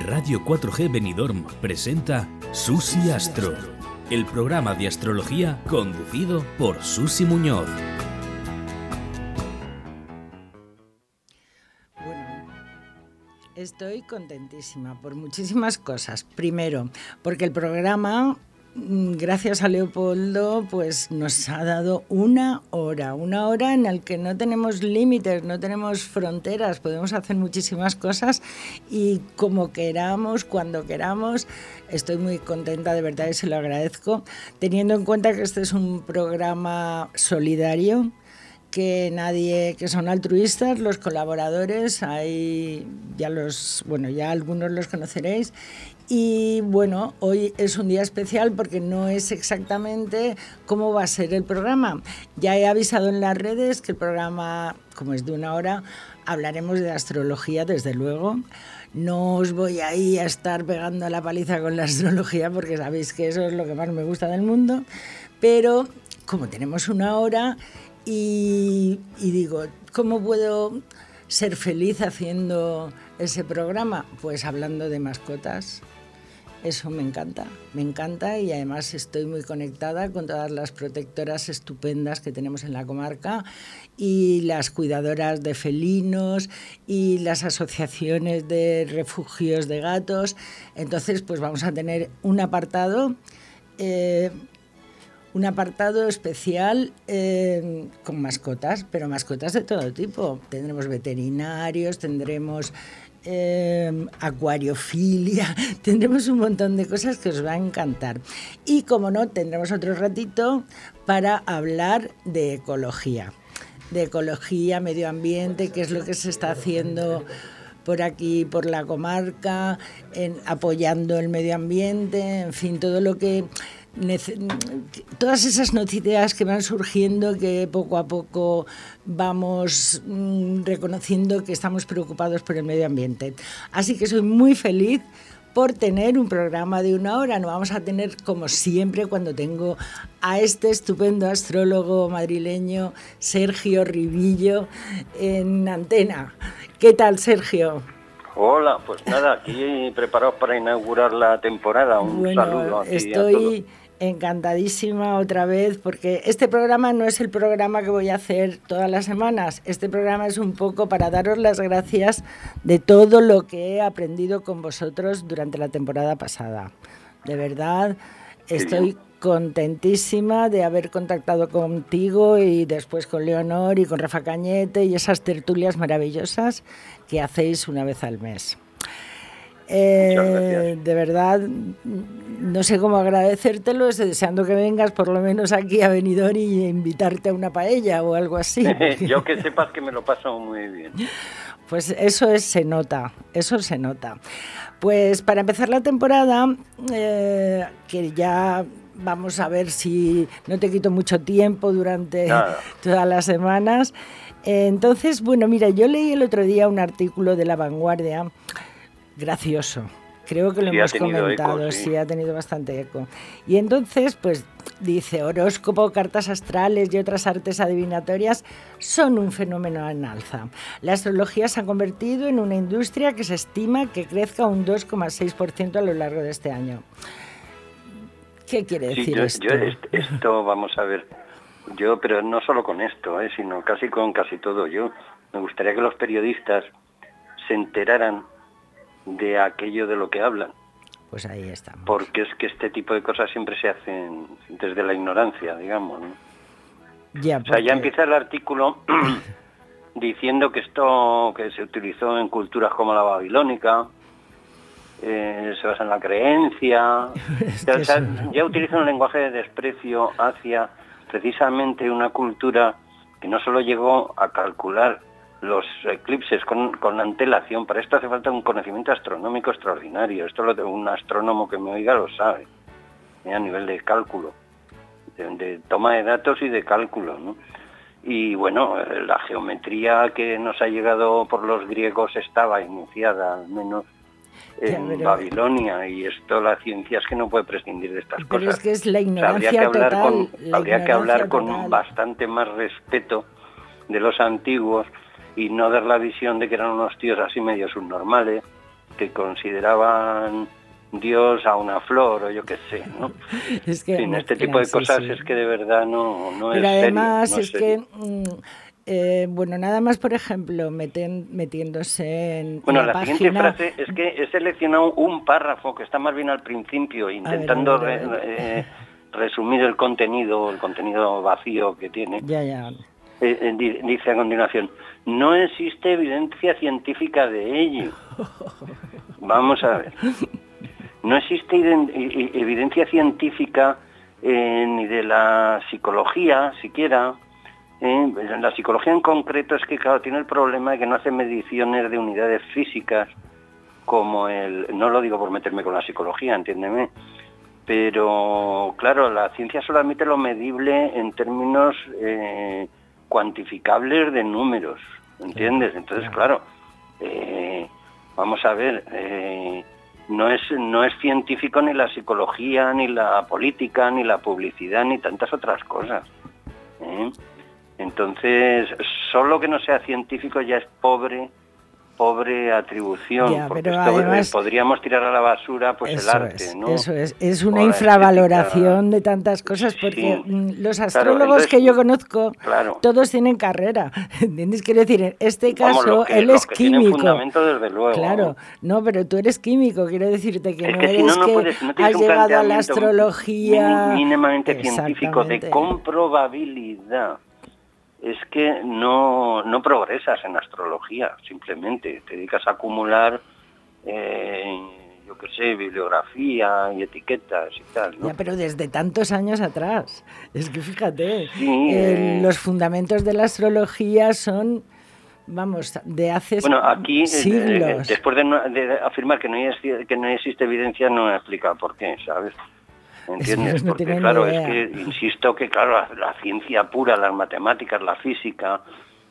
Radio 4G Benidorm presenta Susi Astro, el programa de astrología conducido por Susi Muñoz. Bueno, estoy contentísima por muchísimas cosas. Primero, porque el programa gracias a Leopoldo, pues nos ha dado una hora, una hora en la que no tenemos límites, no tenemos fronteras, podemos hacer muchísimas cosas y como queramos, cuando queramos. Estoy muy contenta, de verdad, y se lo agradezco, teniendo en cuenta que este es un programa solidario que nadie, que son altruistas, los colaboradores, hay ya los, bueno, ya algunos los conoceréis, y bueno, hoy es un día especial porque no es exactamente cómo va a ser el programa. Ya he avisado en las redes que el programa, como es de una hora, hablaremos de astrología, desde luego. No os voy ahí a estar pegando la paliza con la astrología porque sabéis que eso es lo que más me gusta del mundo. Pero como tenemos una hora y, y digo, ¿cómo puedo ser feliz haciendo ese programa? Pues hablando de mascotas eso me encanta, me encanta y además estoy muy conectada con todas las protectoras estupendas que tenemos en la comarca y las cuidadoras de felinos y las asociaciones de refugios de gatos. Entonces, pues vamos a tener un apartado. Eh, un apartado especial eh, con mascotas, pero mascotas de todo tipo. Tendremos veterinarios, tendremos eh, acuariofilia, tendremos un montón de cosas que os va a encantar. Y como no, tendremos otro ratito para hablar de ecología, de ecología, medio ambiente, qué es lo que se está haciendo por aquí, por la comarca, apoyando el medio ambiente, en fin, todo lo que todas esas noticias que van surgiendo que poco a poco vamos mm, reconociendo que estamos preocupados por el medio ambiente. Así que soy muy feliz por tener un programa de una hora. No vamos a tener, como siempre, cuando tengo a este estupendo astrólogo madrileño, Sergio Ribillo, en antena. ¿Qué tal, Sergio? Hola, pues nada, aquí preparados para inaugurar la temporada. Un saludo aquí estoy encantadísima otra vez porque este programa no es el programa que voy a hacer todas las semanas. Este programa es un poco para daros las gracias de todo lo que he aprendido con vosotros durante la temporada pasada. De verdad, estoy contentísima de haber contactado contigo y después con Leonor y con Rafa Cañete y esas tertulias maravillosas que hacéis una vez al mes. Eh, de verdad, no sé cómo agradecértelo, deseando que vengas por lo menos aquí a Benidorm y invitarte a una paella o algo así. Yo que sepas que me lo paso muy bien. Pues eso es, se nota, eso se nota. Pues para empezar la temporada, eh, que ya vamos a ver si no te quito mucho tiempo durante todas las semanas. Eh, entonces, bueno, mira, yo leí el otro día un artículo de La Vanguardia gracioso. Creo que lo hemos comentado, sí. ha tenido bastante eco. Y entonces, pues dice, horóscopo, cartas astrales y otras artes adivinatorias son un fenómeno en alza. La astrología se ha convertido en una industria que se estima que crezca un 2,6% a lo largo de este año. ¿Qué quiere decir esto? esto, vamos a ver, yo, pero no solo con esto, eh, sino casi con casi todo. Yo me gustaría que los periodistas se enteraran de aquello de lo que hablan. Pues ahí estamos. Porque es que este tipo de cosas siempre se hacen desde la ignorancia, digamos. Ya, O sea, ya empieza el artículo diciendo que esto que se utilizó en culturas como la babilónica, eh, se basa en la creencia, ya utiliza un lenguaje de desprecio hacia precisamente una cultura que no solo llegó a calcular los eclipses con, con, antelación. Para esto hace falta un conocimiento astronómico extraordinario. Esto lo de un astrónomo que me oiga lo sabe, ¿eh? a nivel de cálculo, de, toma de datos y de cálculo. ¿no? Y bueno, la geometría que nos ha llegado por los griegos estaba iniciada, al menos en Babilonia y esto la ciencia es que no puede prescindir de estas pero cosas. Es que es la ignorancia habría que hablar con, habría que hablar con bastante más respeto de los antiguos y no dar la visión de que eran unos tíos así medio subnormales, que consideraban Dios a una flor o yo qué sé, ¿no? Es que, este tipo de cosas es que de verdad no, no Pero además es, que... Mm, eh, bueno, nada más, por ejemplo, metiéndose en. Bueno, la, siguiente frase es que he seleccionado un párrafo que está más bien al principio, intentando eh, resumir el contenido, el contenido vacío que tiene. Ya, ya. Eh, dice a continuación: No existe evidencia científica de ello. Vamos a ver. No existe evidencia científica ni de la psicología siquiera ¿eh? La psicología en concreto es que, claro, tiene el problema de que no hace mediciones de unidades físicas como el... No lo digo por meterme con la psicología, entiéndeme, pero, claro, la ciencia solamente lo medible en términos eh, cuantificables de números, ¿entiendes? Entonces, claro, eh, vamos a ver, no, es, no es científico ni la psicología, ni la política, ni la publicidad, ni tantas otras cosas. Entonces, solo que no sea científico ya es pobre pobre atribución, porque podríamos tirar a la basura pues el arte, ¿no? Eso es, es una infravaloración de tantas cosas, porque mm, los astrólogos que yo conozco, todos tienen carrera, ¿entiendes? Quiero decir, en este caso, él es químico. desde luego. Claro, no, pero tú eres químico, quiero decirte que, no eres que has llegado a la astrología... mínimamente científico, de comprobabilidad es que no, no progresas en astrología, simplemente te dedicas a acumular, eh, yo qué sé, bibliografía y etiquetas y tal. Ya, pero desde tantos años atrás. Es que fíjate, eh, los fundamentos de la astrología son vamos, de hace bueno, aquí, eh, siglos. después de, afirmar que no, hay, que no existe evidencia, no he explicado por qué, ¿sabes? ¿Entiendes? Porque claro, es que insisto que claro, la, ciencia pura, las matemáticas, la física,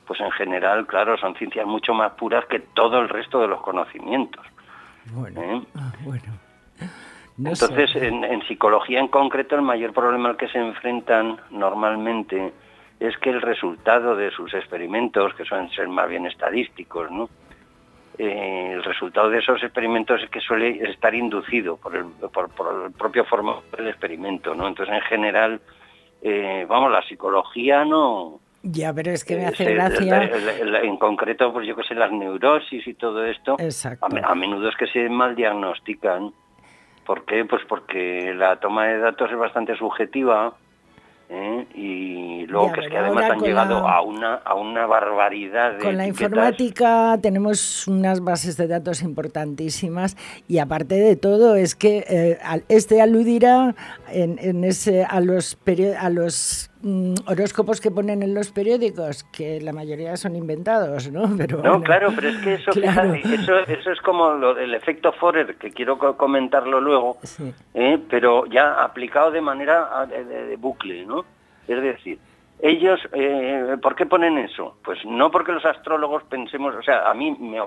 pues en general, claro, son ciencias mucho más puras que todo el resto de los conocimientos. Bueno, ¿Eh? ah, Entonces, en, en, psicología en concreto, el mayor problema al que se enfrentan normalmente es que el resultado de sus experimentos, que suelen ser más bien estadísticos, ¿no? Eh, el resultado de esos experimentos es que suele estar inducido por el, por, el propio formato del experimento, ¿no? Entonces, en general, eh, vamos, la psicología no... Ya, pero es que me hace gracia... en concreto, pues yo que sé, las neurosis y todo esto, a, menudo es que se mal diagnostican. ¿Por qué? Pues porque la toma de datos es bastante subjetiva ¿eh? y luego que es que además han llegado a una a una barbaridad de con la informática tenemos unas bases de datos importantísimas y aparte de todo es que eh, este aludirá en, en, ese a los a los mm, horóscopos que ponen en los periódicos, que la mayoría son inventados, ¿no? Pero, no, claro, pero es que eso, eso, eso, es como lo, el efecto Forer, que quiero comentarlo luego, ¿eh? pero ya aplicado de manera de bucle, ¿no? Es decir, ellos, eh, ¿por qué ponen eso? Pues no porque los astrólogos pensemos, o sea, a mí me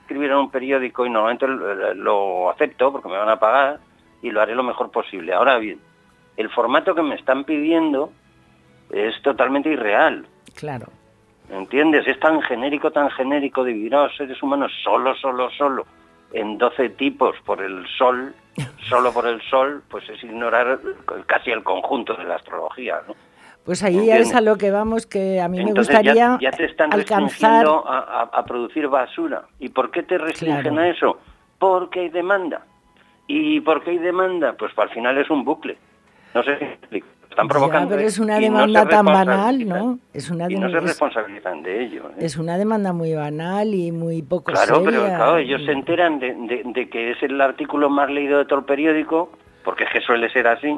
escribieron un periódico y normalmente lo, acepto porque me van a pagar y lo haré lo mejor posible. Ahora bien, el formato que me están pidiendo es totalmente irreal. Claro. ¿Entiendes? Es tan genérico, tan genérico, dividir a los seres humanos solo, solo, solo, en 12 tipos por el sol, solo por el sol, pues es ignorar casi el conjunto de la astrología, ¿no? Pues ahí ya es a lo que vamos, que a mí me gustaría ya, te están alcanzar a, producir basura. ¿Y por qué te restringen a eso? Porque hay demanda. ¿Y por qué hay demanda? Pues al final es un bucle. No sé si explico. Están provocando. pero es una demanda tan banal, ¿no? Es una y no se responsabilizan de ello. ¿eh? Es una demanda muy banal y muy poco Claro, pero claro, ellos se enteran de, de que es el artículo más leído de todo el periódico, porque es que suele ser así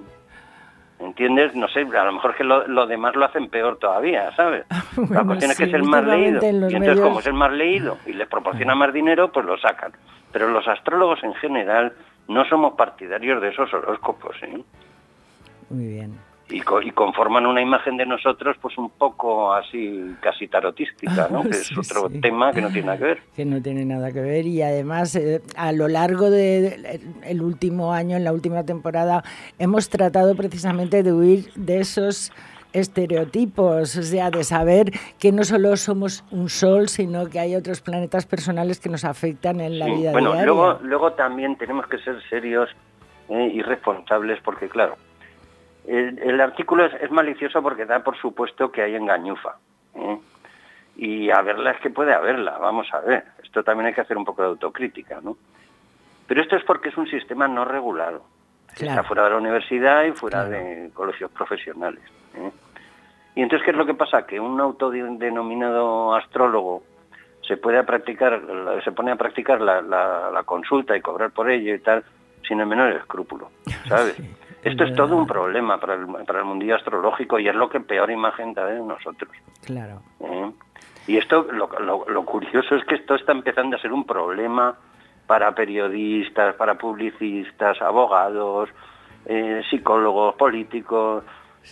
¿Entiendes? No sé, a lo mejor que lo, demás lo hacen peor todavía, ¿sabes? la cuestión es que es el más leído. Y entonces, como es el más leído y les proporciona más dinero, pues lo sacan. Pero los astrólogos en general no somos partidarios de esos horóscopos, ¿eh? Muy bien y, conforman una imagen de nosotros pues un poco así casi tarotística, ¿no? que es otro tema que no tiene nada que ver. Que no tiene nada que ver y además eh, a lo largo del de, el último año, en la última temporada, hemos tratado precisamente de huir de esos estereotipos, o sea, de saber que no solo somos un sol, sino que hay otros planetas personales que nos afectan en la vida bueno, diaria. Luego, luego también tenemos que ser serios eh, y responsables porque, claro, el, artículo es, malicioso porque da por supuesto que hay engañufa. ¿eh? Y a verla es que puede haberla, vamos a ver. Esto también hay que hacer un poco de autocrítica, ¿no? Pero esto es porque es un sistema no regulado. Está fuera de la universidad y fuera de colegios profesionales. ¿eh? Y entonces, ¿qué es lo que pasa? Que un autodenominado astrólogo se puede practicar, se pone a practicar la, consulta y cobrar por ello y tal, sin el menor escrúpulo, ¿sabes? Esto es todo un problema para el, para el mundillo astrológico y es lo que peor imagen da de nosotros. Claro. ¿Eh? Y esto, lo, lo, curioso es que esto está empezando a ser un problema para periodistas, para publicistas, abogados, eh, psicólogos, políticos.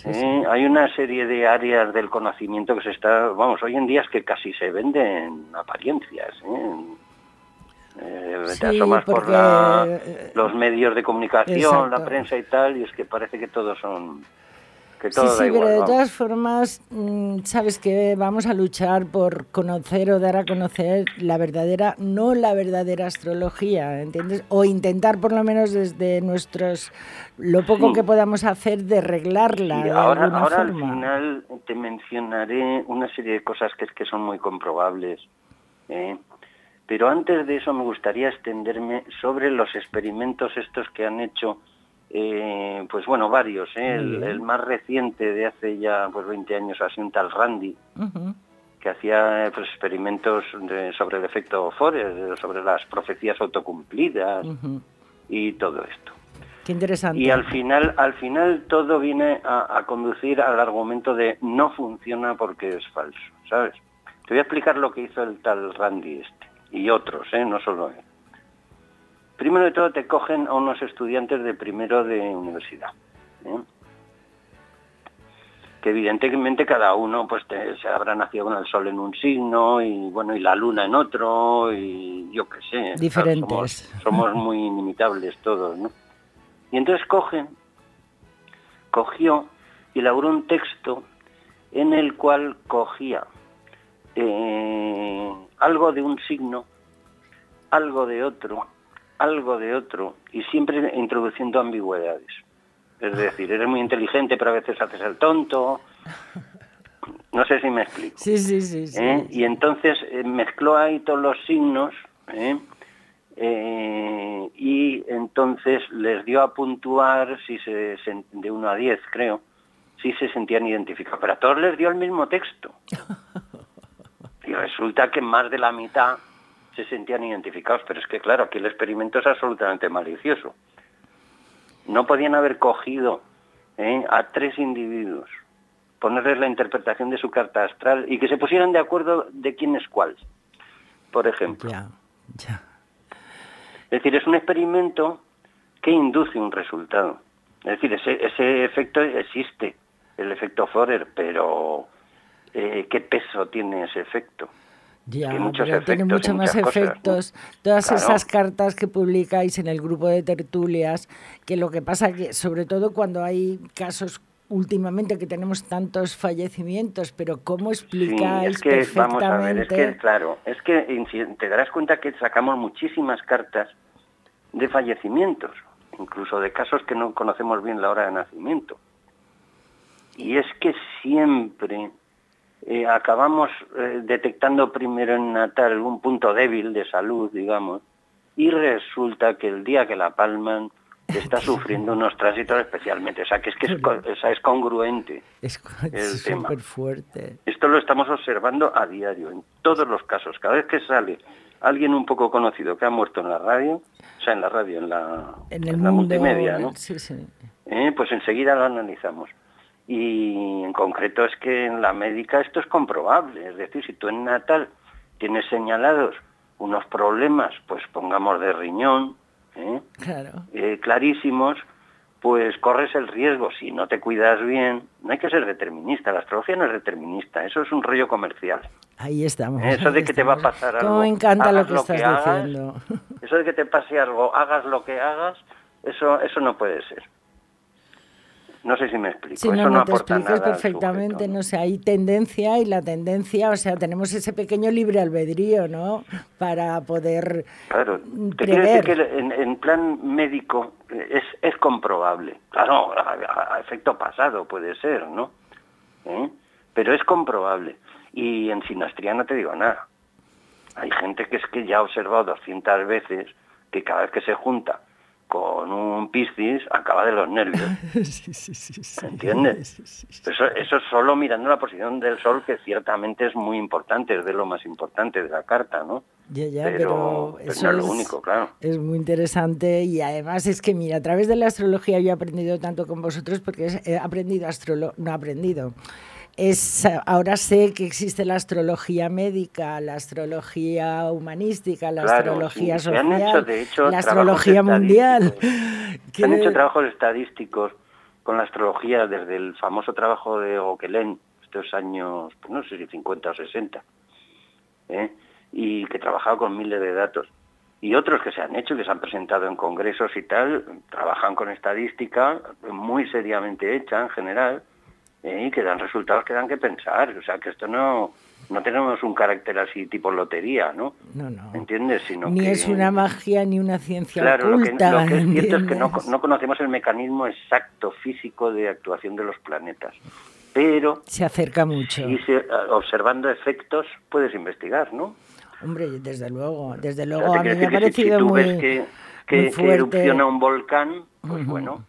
¿eh? Hay una serie de áreas del conocimiento que se está, vamos, hoy en día es que casi se venden apariencias. ¿eh? Eh te asomas por los medios de comunicación, la prensa y tal, y es que parece que todos son sí, sí, pero de todas formas, mm, sabes que vamos a luchar por conocer o dar a conocer la verdadera, no la verdadera astrología, ¿entiendes? O intentar por lo menos desde nuestros, lo poco que podamos hacer de arreglarla. de ahora ahora al final te mencionaré una serie de cosas que, que son muy comprobables. ¿eh? Pero antes de eso me gustaría extenderme sobre los experimentos estos que han hecho eh, pues bueno, varios. ¿eh? El, más reciente de hace ya pues 20 años ha sido un tal Randy, que hacía pues, experimentos sobre el efecto Forer, sobre las profecías autocumplidas y todo esto. Qué interesante. Y al final, al final todo viene a, conducir al argumento de no funciona porque es falso, ¿sabes? Te voy a explicar lo que hizo el tal Randy este y otros, ¿eh? no solo él. Primero de todo te cogen a unos estudiantes de primero de universidad. ¿eh? que evidentemente cada uno pues se habrá nacido con el sol en un signo y bueno y la luna en otro y yo qué sé diferentes somos, muy inimitables todos no y entonces cogen cogió y elaboró un texto en el cual cogía eh, algo de un signo algo de otro algo de otro y siempre introduciendo ambigüedades. Es decir, eres muy inteligente, pero a veces haces el tonto. No sé si me explico. Sí, sí, sí. ¿Eh? Y entonces eh, mezcló ahí todos los signos ¿eh? y entonces les dio a puntuar si se, de 1 a 10, creo, si se sentían identificados. Pero a todos les dio el mismo texto. Y resulta que más de la mitad se sentían identificados, pero es que claro, aquí el experimento es absolutamente malicioso. No podían haber cogido ¿eh? a tres individuos, ponerles la interpretación de su carta astral y que se pusieran de acuerdo de quién es cuál, por ejemplo. Es decir, es un experimento que induce un resultado. Es decir, ese, ese efecto existe, el efecto Forer, pero eh, ¿qué peso tiene ese efecto? Ya, pero tiene mucho más efectos. Todas esas cartas que publicáis en el grupo de tertulias, que lo que pasa que, sobre todo cuando hay casos últimamente que tenemos tantos fallecimientos, pero ¿cómo explicáis es que, perfectamente? Vamos a ver, es que, claro, es que te darás cuenta que sacamos muchísimas cartas de fallecimientos, incluso de casos que no conocemos bien la hora de nacimiento. Y es que siempre eh, acabamos eh, detectando primero en Natal un punto débil de salud, digamos, y resulta que el día que la palman está sufriendo unos tránsitos especialmente. O sea, que es que es, es congruente es, el tema. fuerte. Esto lo estamos observando a diario, en todos los casos. Cada vez que sale alguien un poco conocido que ha muerto en la radio, o sea, en la radio, en la, en la multimedia, ¿no? Sí, sí. Eh, pues enseguida lo analizamos. Y en concreto es que en la médica esto es comprobable. Es decir, si tú en Natal tienes señalados unos problemas, pues pongamos de riñón, ¿eh? Eh, clarísimos, pues corres el riesgo. Si no te cuidas bien, no hay que ser determinista. La astrología no es determinista, eso es un rollo comercial. Ahí estamos. Eso de que te va a pasar algo. me encanta lo que estás diciendo. Eso de que te pase algo, hagas lo que hagas, eso, eso no puede ser. No sé si me explico. Sí, no, no, te explicas perfectamente, no sé, hay tendencia y la tendencia, o sea, tenemos ese pequeño libre albedrío, ¿no? Para poder Claro, te quiero decir que en, plan médico es, es comprobable. Claro, a, efecto pasado puede ser, ¿no? ¿Eh? Pero es comprobable. Y en sinastría no te digo nada. Hay gente que es que ya ha observado 200 veces que cada vez que se junta con un piscis acaba de los nervios. ¿Entiendes? Eso, eso solo mirando la posición del sol, que ciertamente es muy importante, es de lo más importante de la carta, ¿no? Ya, ya, pero, eso no es lo único, claro. Es muy interesante y además es que, mira, a través de la astrología yo he aprendido tanto con vosotros porque he aprendido astrología, no he aprendido, es, ahora sé que existe la astrología médica, la astrología humanística, la astrología social, la astrología mundial. Se han hecho trabajos estadísticos con la astrología desde el famoso trabajo de Gauquelin, estos años, pues no sé si 50 o 60, ¿eh? y que trabajaba con miles de datos. Y otros que se han hecho, que se han presentado en congresos y tal, trabajan con estadística muy seriamente hecha en general, ¿eh? y que dan resultados que dan que pensar. O sea, que esto no, no tenemos un carácter así tipo lotería, ¿no? No, no. ¿Entiendes? Sino ni es una magia ni una ciencia claro, oculta. Lo que, es cierto es que no, no, conocemos el mecanismo exacto físico de actuación de los planetas. Pero... Se acerca mucho. Y observando efectos puedes investigar, ¿no? Hombre, desde luego, desde luego a mí me ha parecido si, muy, ves que, que, erupciona un volcán, pues bueno,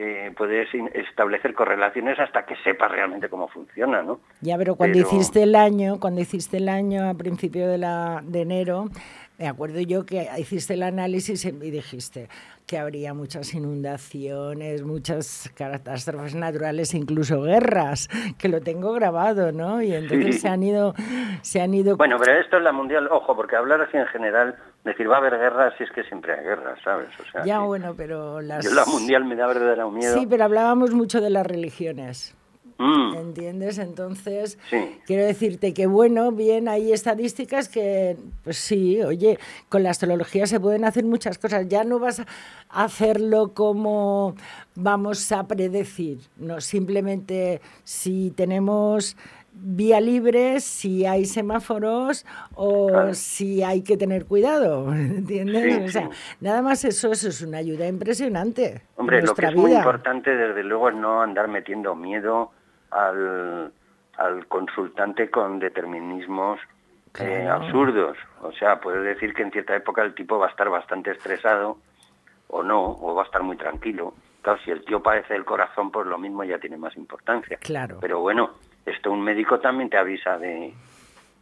eh, puedes establecer correlaciones hasta que sepas realmente cómo funciona, ¿no? Ya, pero cuando hiciste el año, cuando hiciste el año a principio de, la, de enero, me acuerdo yo que hiciste el análisis y dijiste, que habría muchas inundaciones, muchas catástrofes naturales, incluso guerras, que lo tengo grabado, ¿no? Y entonces se han ido, se han ido. Bueno, pero esto es la mundial, ojo, porque hablar así en general, decir va a haber guerras, si es que siempre hay guerras, ¿sabes? O sea, ya bueno, pero las. Yo la mundial me da verdadero miedo. Sí, pero hablábamos mucho de las religiones. Mm. ¿Entiendes? Entonces, quiero decirte que, bueno, bien, hay estadísticas que, pues sí, oye, con la astrología se pueden hacer muchas cosas. Ya no vas a hacerlo como vamos a predecir, no, simplemente si tenemos vía libre, si hay semáforos o si hay que tener cuidado, ¿entiendes? o sea, nada más eso, eso es una ayuda impresionante. Hombre, lo que es muy importante, desde luego, es no andar metiendo miedo al, al consultante con determinismos eh, absurdos. O sea, puedes decir que en cierta época el tipo va a estar bastante estresado o no, o va a estar muy tranquilo. Claro, si el tío padece el corazón, pues lo mismo ya tiene más importancia. Claro. Pero bueno, esto un médico también te avisa de,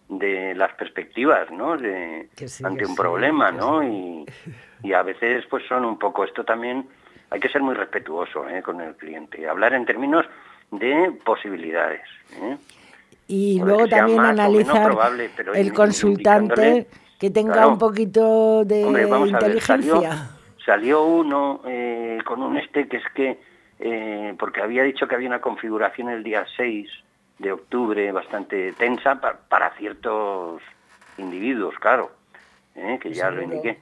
de las perspectivas, ¿no? De, ante un problema, ¿no? Y, y, a veces pues son un poco, esto también hay que ser muy respetuoso ¿eh? con el cliente. Hablar en términos de posibilidades. ¿eh? Y luego también analizar el consultante que tenga un poquito de inteligencia. salió, uno eh, con un este que es que, eh, porque había dicho que había una configuración el día 6 de octubre bastante tensa para, ciertos individuos, claro, que ya lo indiqué.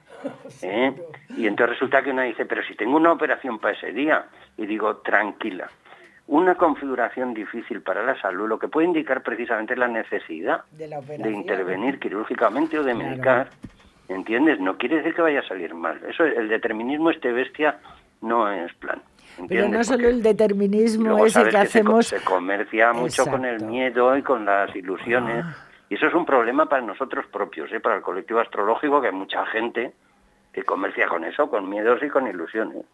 Y entonces resulta que uno dice, pero si tengo una operación para ese día, y digo, tranquila, una configuración difícil para la salud, lo que puede indicar precisamente la necesidad de, intervenir quirúrgicamente o de medicar, ¿entiendes? No quiere decir que vaya a salir mal. Eso, el determinismo este bestia no es plan. Pero no solo el determinismo ese que, hacemos... Se, comercia mucho con el miedo y con las ilusiones. Ah. Y eso es un problema para nosotros propios, ¿eh? para el colectivo astrológico, que hay mucha gente que comercia con eso, con miedos y con ilusiones.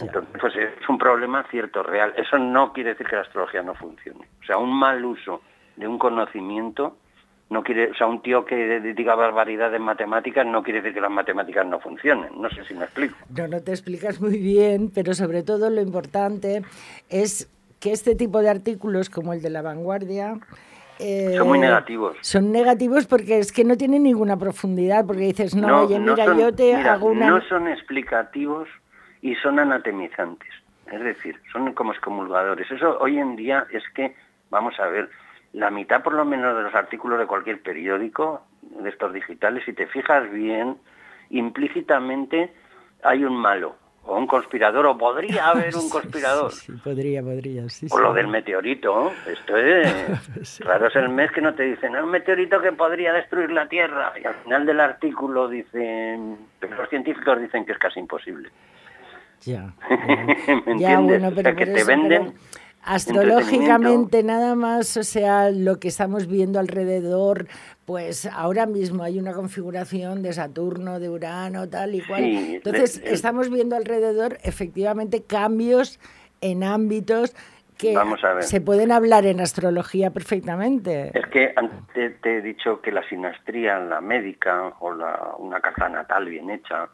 Entonces, pues es un problema cierto, real. Eso no quiere decir que la astrología no funcione. O sea, un mal uso de un conocimiento no quiere, o sea, un tío que diga barbaridad en matemáticas no quiere decir que las matemáticas no funcionen. No sé si me explico. No, no te explicas muy bien, pero sobre todo lo importante es que este tipo de artículos como el de la vanguardia son muy eh, negativos. Son negativos porque es que no tienen ninguna profundidad, porque dices, no, oye, mira, yo te hago una... No son explicativos y son anatemizantes, es decir, son como excomulgadores. Eso hoy en día es que, vamos a ver, la mitad por lo menos de los artículos de cualquier periódico, de estos digitales, si te fijas bien, implícitamente hay un malo o un conspirador, o podría haber un conspirador. Sí, podría, podría, sí. O lo del meteorito, esto es... Raro es el mes que no te dicen, es un meteorito que podría destruir la Tierra, y al final del artículo dicen, los científicos dicen que es casi imposible. Ya, ya, bueno, pero que te venden... Astrológicamente nada más, o sea, lo que estamos viendo alrededor, pues ahora mismo hay una configuración de Saturno, de Urano, tal y cual. Entonces, estamos viendo alrededor efectivamente cambios en ámbitos que se pueden hablar en astrología perfectamente. Es que antes te he dicho que la sinastría, la médica o la, una carta natal bien hecha,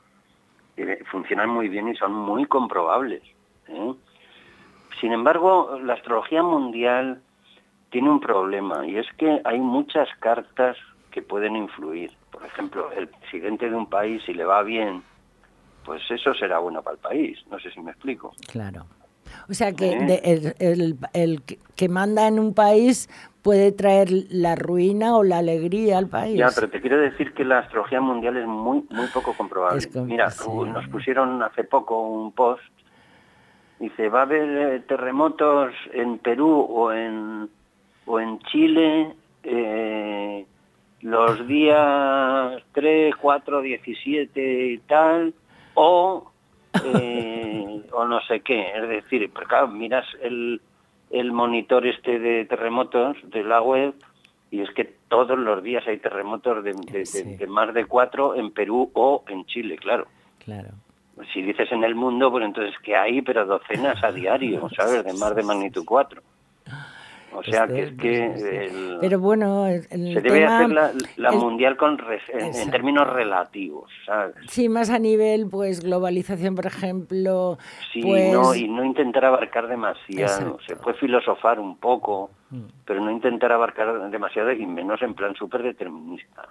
funcionan muy bien y son muy comprobables. ¿eh? Sin embargo, la astrología mundial tiene un problema y es que hay muchas cartas que pueden influir. Por ejemplo, el presidente de un país, si le va bien, pues eso será bueno para el país. No sé si me explico. Claro. O sea que ¿Eh? el, que manda en un país puede traer la ruina o la alegría al país. Ya, pero te quiero decir que la astrología mundial es muy muy poco comprobable. Mira, nos pusieron hace poco un post Dice, va a haber eh, terremotos en Perú o en, o en Chile eh, los días 3, 4, 17 y tal, o, eh, o no sé qué. Es decir, pero claro, miras el, el monitor este de terremotos de la web y es que todos los días hay terremotos de, de más de cuatro en Perú o en Chile, claro. Claro si dices en el mundo, pues entonces que hay, pero docenas a diario, ¿sabes? De más de magnitud 4. O sea que es que... pero bueno, se debe hacer la, mundial con en, términos relativos, ¿sabes? Sí, más a nivel, pues, globalización, por ejemplo. Sí, pues no, y no intentar abarcar demasiado. Se puede filosofar un poco, mm. pero no intentar abarcar demasiado y menos en plan súper determinista.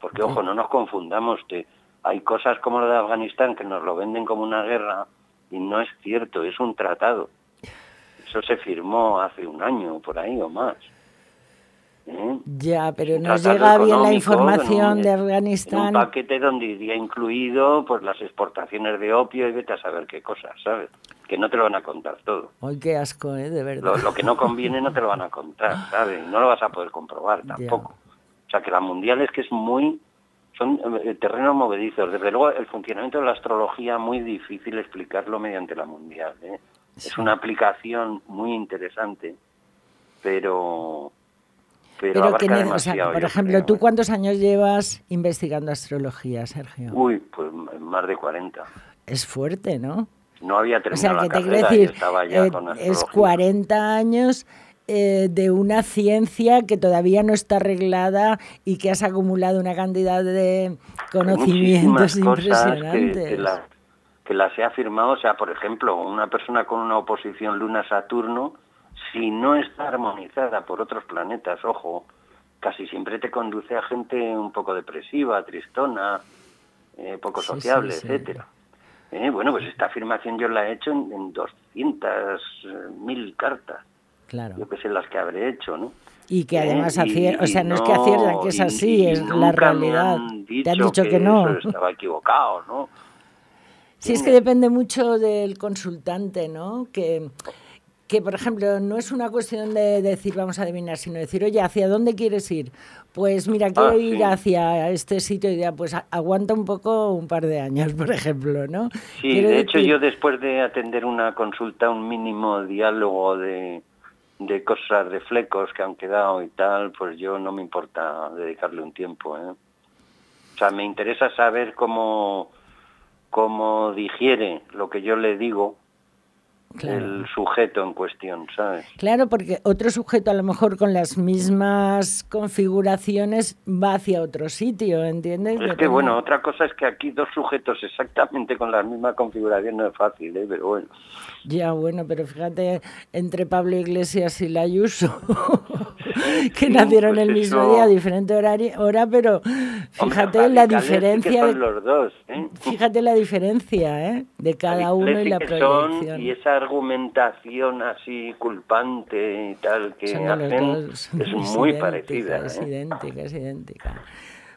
Porque, ojo, no nos confundamos. Te, hay cosas como lo de Afganistán que nos lo venden como una guerra y no es cierto, es un tratado. Eso se firmó hace un año, por ahí o más. ¿Eh? Ya, pero no llega bien la información de Afganistán. Un paquete donde iría incluido pues las exportaciones de opio y vete a saber qué cosas, ¿sabes? Que no te lo van a contar todo. Ay, qué asco, ¿eh? De verdad. Lo, que no conviene no te lo van a contar, ¿sabes? No lo vas a poder comprobar tampoco. O sea, que la mundial es que es muy son eh, terrenos movedizos. Desde luego, el funcionamiento de la astrología muy difícil explicarlo mediante la mundial. ¿eh? Es una aplicación muy interesante, pero pero, que por ejemplo, ¿tú cuántos años llevas investigando astrología, Sergio? Uy, pues más de 40. Es fuerte, ¿no? No había terminado o sea, que te decir, estaba ya eh, es 40 años eh, de una ciencia que todavía no está arreglada y que has acumulado una cantidad de conocimientos impresionantes. Que, que, las he afirmado, o sea, por ejemplo, una persona con una oposición Luna-Saturno, si no está armonizada por otros planetas, ojo, casi siempre te conduce a gente un poco depresiva, tristona, eh, poco sociable, etcétera. Eh, bueno, pues esta afirmación yo la he hecho en, en 200.000 cartas. Yo que sé las que habré hecho, ¿no? Y que además eh, o sea, no, es que aciertan, que es así, es la realidad. Te han dicho que, no. Estaba equivocado, ¿no? Sí, es que depende mucho del consultante, ¿no? Que, que, por ejemplo, no es una cuestión de decir vamos a adivinar, sino decir, oye, ¿hacia dónde quieres ir? Pues mira, quiero ah, ir hacia este sitio y ya, pues aguanta un poco un par de años, por ejemplo, ¿no? Sí, de hecho yo después de atender una consulta, un mínimo diálogo de de cosas, de flecos que han quedado y tal, pues yo no me importa dedicarle un tiempo. ¿eh? O sea, me interesa saber cómo, cómo digiere lo que yo le digo el sujeto en cuestión, ¿sabes? Claro, porque otro sujeto a lo mejor con las mismas configuraciones va hacia otro sitio, ¿entiendes? Es que bueno, otra cosa es que aquí dos sujetos exactamente con la misma configuración no es fácil, ¿eh? pero bueno. Ya, bueno, pero fíjate, entre Pablo Iglesias y la Que nacieron pues el mismo día, diferente horario, hora, pero fíjate la diferencia. de, los dos, ¿eh? Fíjate la diferencia, ¿eh? De cada uno y la proyección. y esa argumentación así culpante y tal que hacen es muy parecida. Es ¿eh? idéntica, es idéntica.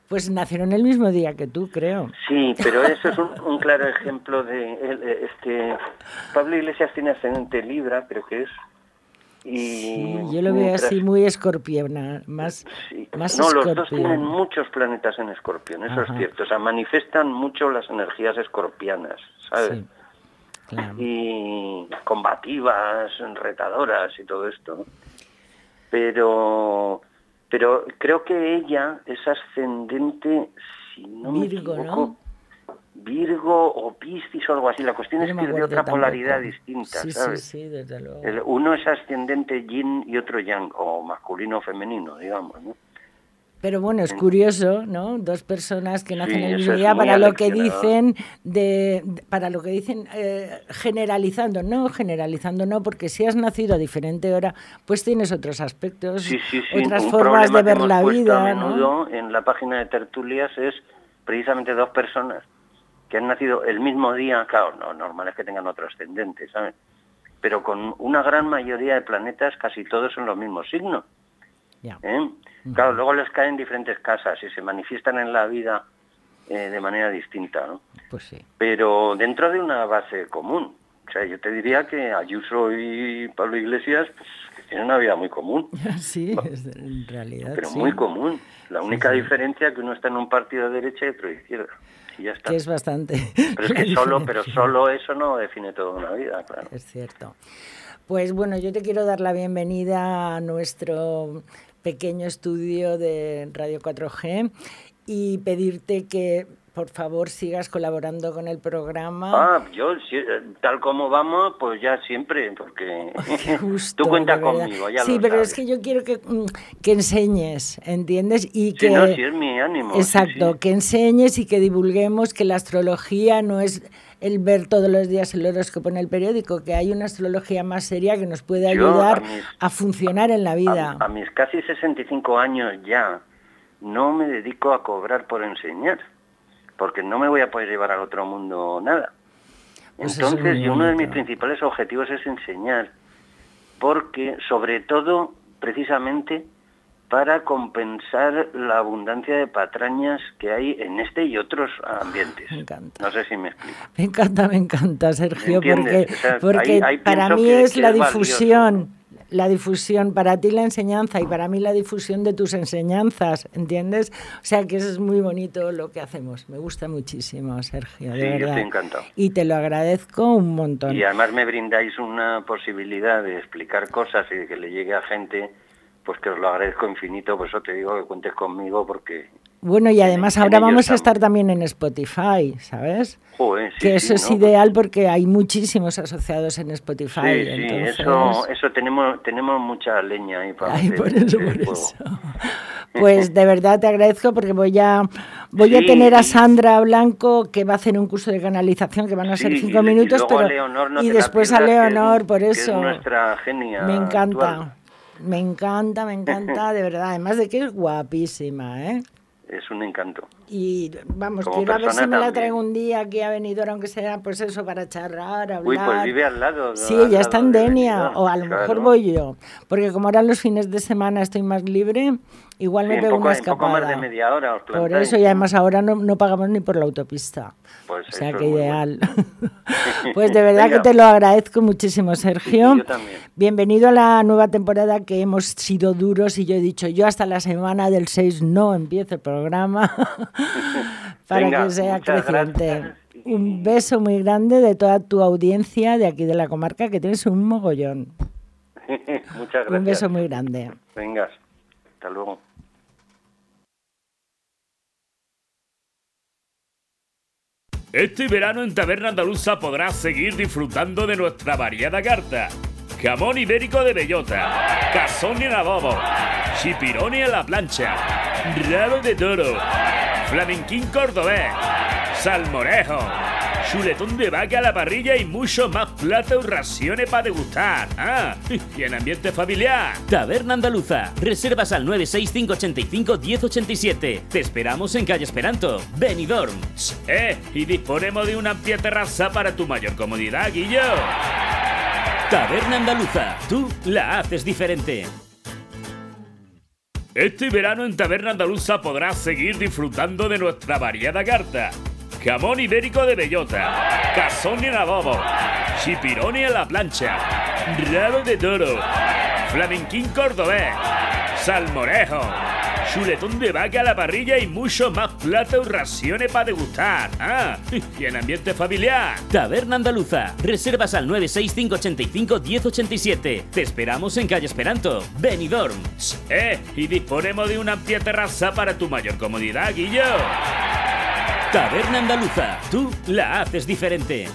pues nacieron el mismo día que tú, creo. Sí, pero eso es un, claro ejemplo de este Pablo Iglesias tiene ascendente Libra, pero que es y yo lo veo así muy escorpiona, más, más No, los dos tienen muchos planetas en escorpión, eso es cierto. O sea, manifestan mucho las energías escorpianas, ¿sabes? Y combativas, retadoras y todo esto. Pero, pero creo que ella es ascendente, si no me equivoco, Virgo o Piscis o algo así. La cuestión es que es de otra polaridad distinta, ¿sabes? Sí, sí, desde luego. uno es ascendente yin y otro yang, o masculino o femenino, digamos, ¿no? Pero bueno, es curioso, ¿no? Dos personas que nacen en el mismo día para lo que dicen de, para lo que dicen eh, generalizando, no generalizando, no, porque si has nacido a diferente hora, pues tienes otros aspectos, otras formas de ver la vida, ¿no? En la página de tertulias es precisamente dos personas que han nacido el mismo día, claro, no, normal es que tengan otro ascendente, ¿sabes? Pero con una gran mayoría de planetas casi todos son los mismos signos. ¿eh? Claro, luego les caen diferentes casas y se manifiestan en la vida eh, de manera distinta, ¿no? Pues sí. Pero dentro de una base común. O sea, yo te diría que Ayuso y Pablo Iglesias pues, tienen una vida muy común. Sí, en realidad. Pero muy común. La única diferencia es que uno está en un partido de derecha y otro de izquierda. Que es bastante. Pero es que solo, pero solo eso no define toda una vida, claro. Es cierto. Pues bueno, yo te quiero dar la bienvenida a nuestro pequeño estudio de Radio 4G y pedirte que por favor sigas colaborando con el programa. Ah, yo tal como vamos, pues ya siempre, porque tú cuentas conmigo, ya Sí, pero es que yo quiero que, mm, que enseñes, ¿entiendes? Y que, no, si es mi ánimo. Exacto, que enseñes y que divulguemos que la astrología no es el ver todos los días el horóscopo en el periódico, que hay una astrología más seria que nos puede ayudar a, funcionar en la vida. A, a mis casi 65 años ya no me dedico a cobrar por enseñar porque no me voy a poder llevar al otro mundo nada. Pues Entonces, uno de mis principales objetivos es enseñar, porque sobre todo, precisamente, para compensar la abundancia de patrañas que hay en este y otros ambientes. Me encanta. No sé si me explico. Me encanta, me encanta, Sergio, porque, porque para mí es la difusión la difusión, para ti la enseñanza y para mí la difusión de tus enseñanzas, ¿entiendes? O sea que eso es muy bonito lo que hacemos. Me gusta muchísimo, Sergio, de sí, verdad. estoy encantado. Y te lo agradezco un montón. Y además me brindáis una posibilidad de explicar cosas y de que le llegue a gente, pues que os lo agradezco infinito, por eso te digo que cuentes conmigo porque bueno, y además ahora vamos a estar también en Spotify, ¿sabes? que eso es ideal porque hay muchísimos asociados en Spotify. Sí, eso, eso tenemos, tenemos mucha leña ahí para Ay, por eso, por eso. Pues de verdad te agradezco porque voy a voy a tener a Sandra Blanco que va a hacer un curso de canalización que van a ser cinco minutos, y pero y después a Leonor, por eso. nuestra genia. Me encanta. Me encanta, me encanta, de verdad. Además de que es guapísima, ¿eh? Es un encanto. Y vamos, quiero a ver si me la traigo un día aquí a Benidorm, aunque sea pues eso, para charlar, hablar. Uy, pues vive al lado. Sí, ya está en Denia, o a lo mejor voy yo, porque como ahora los fines de semana estoy más libre, igual me pego una escapada. más de media hora Por eso, y además ahora no, no pagamos ni por la autopista. Pues o sea, que ideal. pues de verdad que te lo agradezco muchísimo, Sergio. yo también. Bienvenido a la nueva temporada que hemos sido duros y yo he dicho, yo hasta la semana del 6 no empiezo el programa para que sea creciente. Un beso muy grande de toda tu audiencia de aquí de la comarca, que tienes un mogollón. Muchas gracias. Un beso muy grande. Vengas, hasta luego. Este verano en Taberna Andaluza podrás seguir disfrutando de nuestra variada carta. Jamón ibérico de bellota, cazón en adobo, chipironi a la plancha, rabo de toro, flamenquín cordobés, salmorejo, chuletón de vaca a la parrilla y mucho más platos y raciones para degustar. Ah, y en ambiente familiar. Taberna Andaluza. Reservas al 965851087. Te esperamos en calle Esperanto, Benidorm. Eh, y disponemos de una amplia terraza para tu mayor comodidad, Guillo. Taberna Andaluza. Tú la haces diferente. Este verano en Taberna Andaluza podrás seguir disfrutando de nuestra variada carta. Jamón ibérico de bellota, cazón en adobo, chipironi a la plancha, rabo de toro, flamenquín cordobés, salmorejo, chuletón de vaca a la parrilla y mucho más platos y raciones para degustar. Ah, y en ambiente familiar. Taberna Andaluza. Reservas al 965851087. Te esperamos en calle Esperanto, Benidorm. Eh, y disponemos de una amplia terraza para tu mayor comodidad, Guillo. Taberna Andaluza. Tú la haces diferente.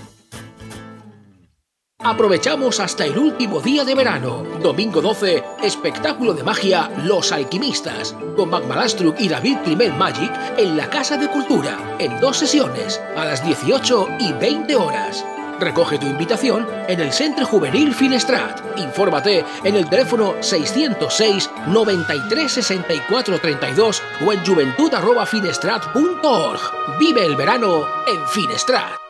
Aprovechamos hasta el último día de verano. Domingo 12, espectáculo de magia Los Alquimistas, con Magmalastruc y David Climent Magic en la Casa de Cultura, en dos sesiones, a las 18 y 20 horas. Recoge tu invitación en el Centro Juvenil Finestrat. Infórmate en el teléfono 606 93 64 32 o en juventud.finestrat.org. Vive el verano en Finestrat.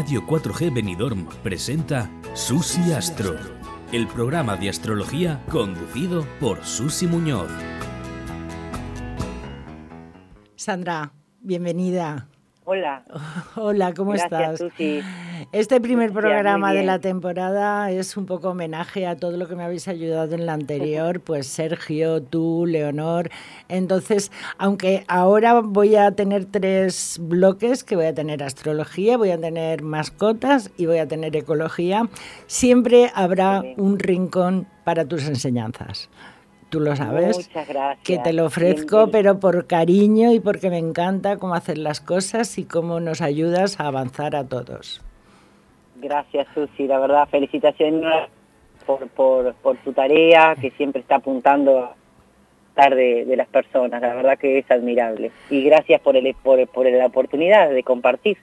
Radio 4G Benidorm presenta Susi Astro, el programa de astrología conducido por Susi Muñoz. Sandra, bienvenida. Hola. Hola, ¿cómo Gracias, estás? Susi. Este primer Gracias, programa de la temporada es un poco homenaje a todo lo que me habéis ayudado en la anterior, pues Sergio, tú, Leonor. Entonces, aunque ahora voy a tener tres bloques, que voy a tener astrología, voy a tener mascotas y voy a tener ecología, siempre habrá un rincón para tus enseñanzas. Tú lo sabes Muchas gracias. que te lo ofrezco, pero por cariño y porque me encanta cómo hacer las cosas y cómo nos ayudas a avanzar a todos. Gracias, Susi. La verdad, felicitaciones por, por, por tu tarea, que siempre está apuntando a estar de, de las personas. La verdad que es admirable. Y gracias por, el, por, por la oportunidad de compartir.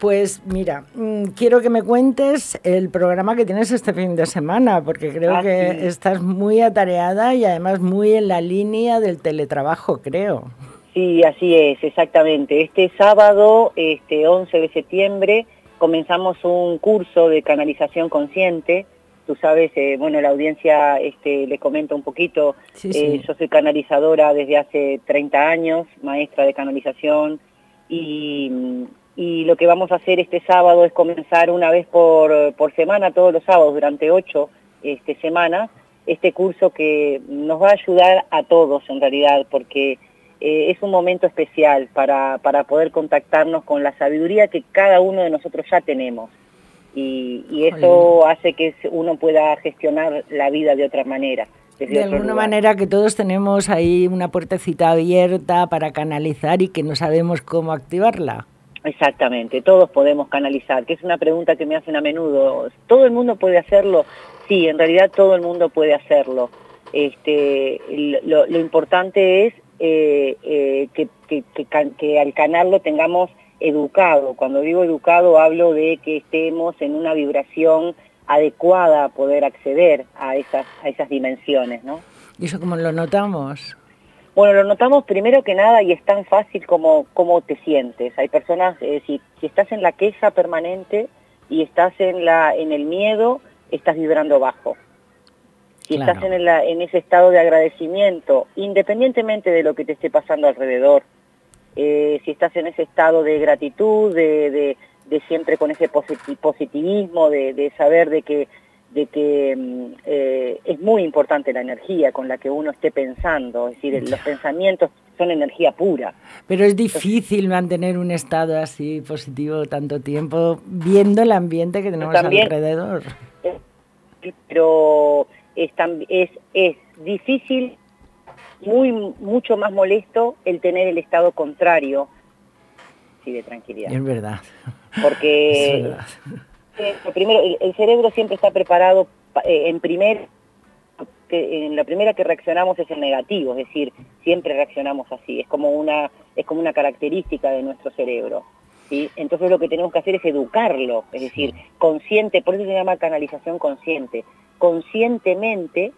Pues mira, mm, quiero que me cuentes el programa que tienes este fin de semana, porque creo Ah, que sí. estás muy atareada y además muy en la línea del teletrabajo, creo. Sí, así es, exactamente. Este sábado, este 11 de septiembre, comenzamos un curso de canalización consciente. Tú sabes, eh, bueno, la audiencia este, le comento un poquito. Sí, Eh, yo soy canalizadora desde hace 30 años, maestra de canalización, y, y lo que vamos a hacer este sábado es comenzar una vez por, por semana, todos los sábados, durante ocho este, semanas, este curso que nos va a ayudar a todos en realidad, porque eh, es un momento especial para, para poder contactarnos con la sabiduría que cada uno de nosotros ya tenemos. Y, y eso hace que uno pueda gestionar la vida de otra manera. De alguna lugar. manera que todos tenemos ahí una puertecita abierta para canalizar y que no sabemos cómo activarla. Exactamente, todos podemos canalizar, que es una pregunta que me hacen a menudo. ¿Todo el mundo puede hacerlo? Sí, en realidad todo el mundo puede hacerlo. Este, lo, lo importante es eh, eh, que, que- que al canarlo tengamos educado. Cuando digo educado hablo de que estemos en una vibración adecuada a poder acceder a esas, a esas dimensiones, ¿no? ¿Y eso cómo lo notamos? Bueno, lo notamos primero que nada y es tan fácil como te sientes. Hay personas, eh, si, si estás en la queja permanente y estás en, la, en el miedo, estás vibrando bajo. Si Claro. estás en, la- en ese estado de agradecimiento, independientemente de lo que te esté pasando alrededor, eh, si estás en ese estado de gratitud, de, de- de siempre con ese positi- positivismo, de, de saber de que, de que mm, eh, es muy importante la energía con la que uno esté pensando, es decir, los pensamientos son energía pura. Pero es difícil mantener un estado así positivo tanto tiempo viendo el ambiente que tenemos también- alrededor. pero es, es, es difícil, muy mucho más molesto el tener el estado contrario sí, de tranquilidad. Es verdad. Porque Es verdad. Lo primero, el, el cerebro siempre está preparado eh, en primer que en la primera que reaccionamos es el negativo, es decir, siempre reaccionamos así, es como una, es como una característica de nuestro cerebro. ¿sí? Entonces lo que tenemos que hacer es educarlo, es decir, consciente, por eso se llama canalización consciente, conscientemente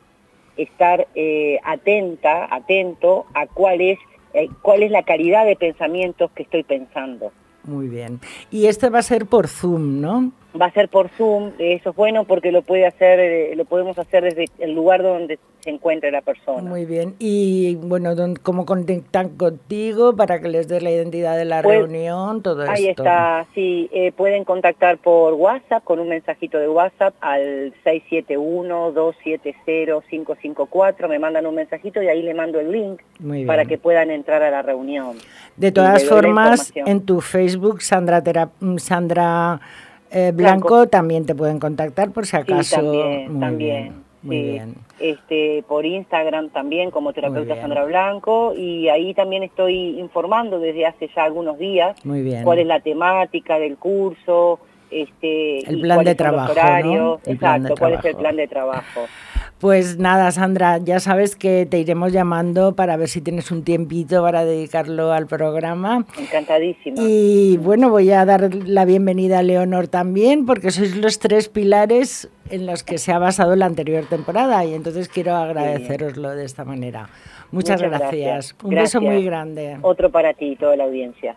estar eh, atenta, atento a cuál es, eh, cuál es la calidad de pensamientos que estoy pensando. Muy bien. Y esto va a ser por Zoom, ¿no? Va a ser por Zoom, eso es bueno porque lo puede hacer, eh, lo podemos hacer desde el lugar donde se encuentre la persona. Muy bien. Y bueno, ¿cómo conectan contigo para que les des la identidad de la pues, reunión? Todo ahí está, sí. Eh, pueden contactar por WhatsApp con un mensajito de WhatsApp al 671-270-554. Me mandan un mensajito y ahí le mando el link para que puedan entrar a la reunión. De todas formas, en tu Facebook, Sandra, Sandra eh, Blanco, también te pueden contactar por si acaso. también, también. Muy bien. Este, por Instagram también como terapeuta Sandra Blanco y ahí también estoy informando desde hace ya algunos días cuál es la temática del curso, este, el plan de trabajo, exacto, cuál es el plan de trabajo. Pues nada, Sandra, ya sabes que te iremos llamando para ver si tienes un tiempito para dedicarlo al programa. Encantadísima. Y bueno, voy a dar la bienvenida a Leonor también, porque sois los tres pilares en los que se ha basado la anterior temporada y entonces quiero agradeceroslo de esta manera. Muchas, gracias. Un beso muy grande. Otro para ti y toda la audiencia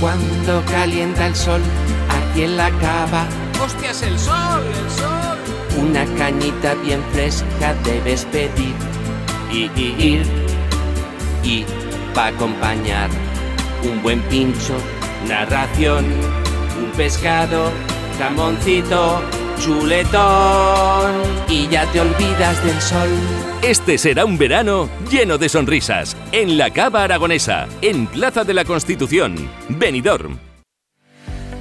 Cuando calienta el sol aquí en la cava. ¡Hostias, el sol, el sol! Una cañita bien fresca debes pedir y, ir. Y va a acompañar un buen pincho, narración, un pescado, jamoncito chuletón y ya te olvidas del sol. Este será un verano lleno de sonrisas en la Cava Aragonesa, en Plaza de la Constitución, Benidorm.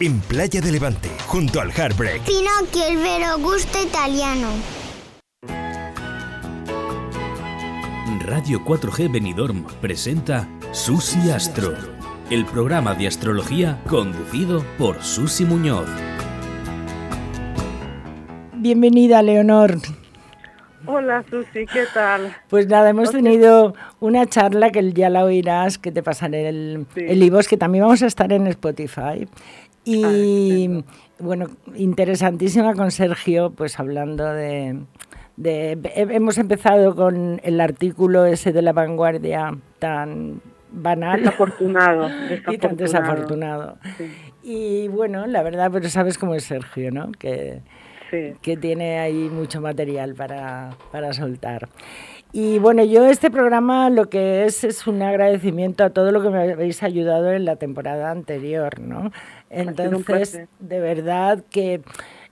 en Playa de Levante, junto al Heartbreak. Pinocchio, el vero gusto italiano. Radio 4G Benidorm presenta Susi Astro, el programa de astrología conducido por Susi Muñoz. Bienvenida, Leonor. Hola Susi, ¿qué tal? Pues nada, hemos tenido una charla que ya la oirás, que te pasaré el, el que también vamos a estar en Spotify. Y ah, bueno, interesantísima con Sergio, pues hablando de, Hemos empezado con el artículo ese de la vanguardia tan banal. Desafortunado. y tan desafortunado. Y bueno, la verdad, pero sabes cómo es Sergio, ¿no? Que, que tiene ahí mucho material para, para soltar. Y bueno, yo este programa lo que es es un agradecimiento a todo lo que me habéis ayudado en la temporada anterior, ¿no? Entonces, de verdad que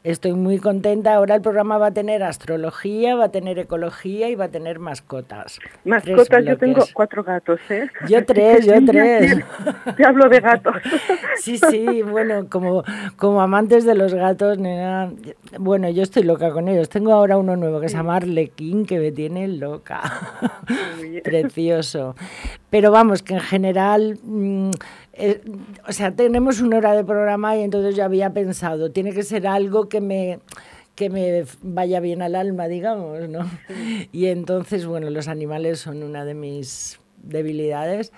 Estoy muy contenta. Ahora el programa va a tener astrología, va a tener ecología y va a tener mascotas. Mascotas, yo tengo cuatro gatos, ¿eh? Yo tres, yo tres. Te hablo de gatos. Sí, sí, bueno, como, como amantes de los gatos, bueno, yo estoy loca con ellos. Tengo ahora uno nuevo que se llama Arlequín, que me tiene loca. Precioso. Pero vamos, que en general... Mm, eh, o sea, tenemos una hora de programa y entonces yo había pensado, tiene que ser algo que me que me vaya bien al alma, digamos, ¿no? Y entonces, bueno, los animales son una de mis debilidades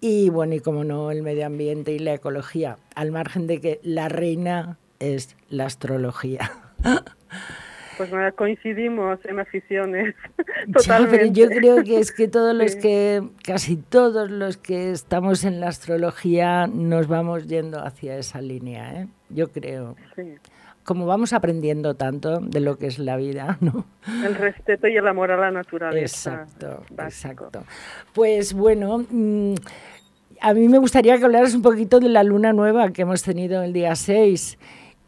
y bueno, y como no, el medio ambiente y la ecología, al margen de que la reina es la astrología. Pues nada, coincidimos en aficiones. Totalmente. yo creo que es que todos los que, casi todos los que estamos en la astrología nos vamos yendo hacia esa línea, ¿eh? Yo creo. Sí. Como vamos aprendiendo tanto de lo que es la vida, ¿no? El respeto y el amor a la naturaleza. Exacto, exacto. Pues bueno, mm, a mí me gustaría que hablaras un poquito de la luna nueva que hemos tenido el día 6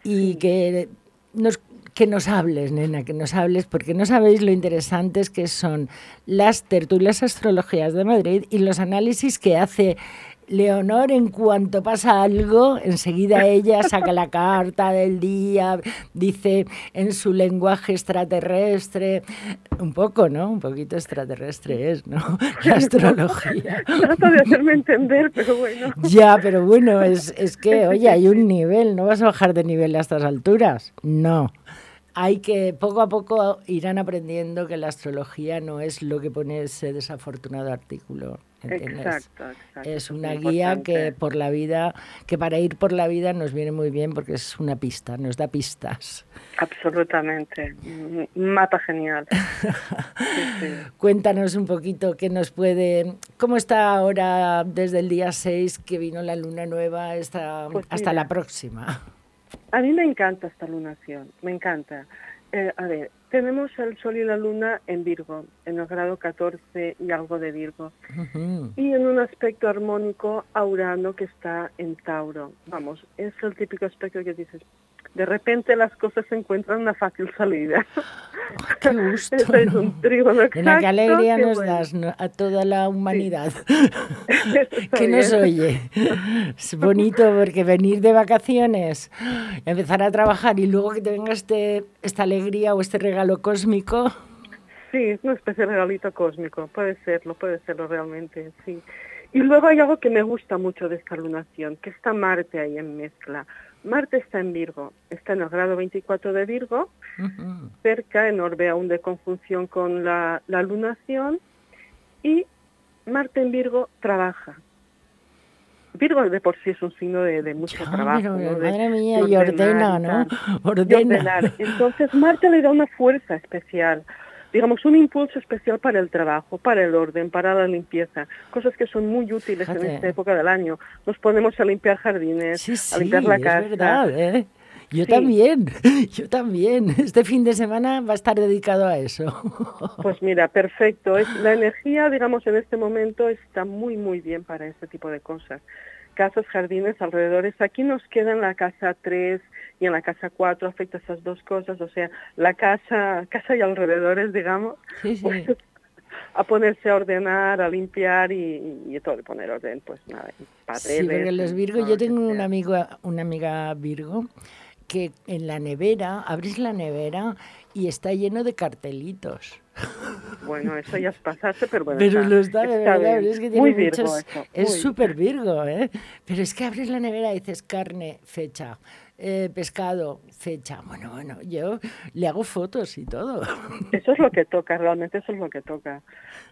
y que nos que nos hables, nena, que nos hables, porque no sabéis lo interesantes que son las tertulias astrologías de Madrid y los análisis que hace Leonor, en cuanto pasa algo, enseguida ella saca la carta del día, dice en su lenguaje extraterrestre, un poco, ¿no? Un poquito extraterrestre es, ¿no? La astrología. Trato de hacerme entender, pero bueno. Ya, pero bueno, es, es que, oye, hay un nivel, no vas a bajar de nivel a estas alturas. No hay que, poco a poco irán aprendiendo que la astrología no es lo que pone ese desafortunado artículo. Exacto, Es una guía que por la vida, que para ir por la vida nos viene muy bien porque es una pista, nos da pistas. Absolutamente, un mapa genial. Cuéntanos un poquito qué nos puede, cómo está ahora desde el día 6 que vino la luna nueva hasta, pues hasta la próxima. A mí me encanta esta lunación, me encanta. Eh, a ver, tenemos el Sol y la Luna en Virgo, en el grado 14 y algo de Virgo. Y en un aspecto armónico a Urano que está en Tauro. Vamos, es el típico aspecto que dices, de repente las cosas se encuentran una fácil salida. ¡Qué gusto! es un trígono exacto, qué alegría nos das a toda la humanidad que nos oye. Es bonito porque venir de vacaciones, empezar a trabajar y luego que te venga este, esta alegría o este regalo cósmico. Sí, es una especie de regalito cósmico, puede serlo, puede serlo realmente, sí. Y luego hay algo que me gusta mucho de esta lunación, que está Marte ahí en mezcla. Marte está en Virgo, está en el grado 24 de Virgo, cerca en orbe aún de conjunción con la, lunación, y Marte en Virgo trabaja. Virgo de por sí es un signo de, mucho trabajo. madre mía, y ordena, ¿no? Ordena. Entonces Marte le da una fuerza especial digamos, un impulso especial para el trabajo, para el orden, para la limpieza, cosas que son muy útiles en esta época del año. Nos ponemos a limpiar jardines, a limpiar la casa. Es verdad, ¿eh? Yo también, yo también. Este fin de semana va a estar dedicado a eso. Pues mira, perfecto. Es, la energía, digamos, en este momento está muy, muy bien para este tipo de cosas. Casas, jardines, alrededores. Aquí nos queda en la casa 3, y en la casa 4 afecta esas dos cosas, o sea, la casa, casa y alrededores, digamos, pues, a ponerse a ordenar, a limpiar y, y, todo, de poner orden, pues nada, papeles. Sí, porque los Virgo, yo tengo un amigo, una amiga Virgo que en la nevera, abrís la nevera y está lleno de cartelitos. Bueno, eso ya es pasarse, pero bueno. Pero lo está de verdad, es que tiene muchos, Es súper Virgo, ¿eh? Pero es que abres la nevera y dices carne, fecha, eh, pescado, fecha. Bueno, bueno, yo le hago fotos y todo. Eso es lo que toca, realmente eso es lo que toca.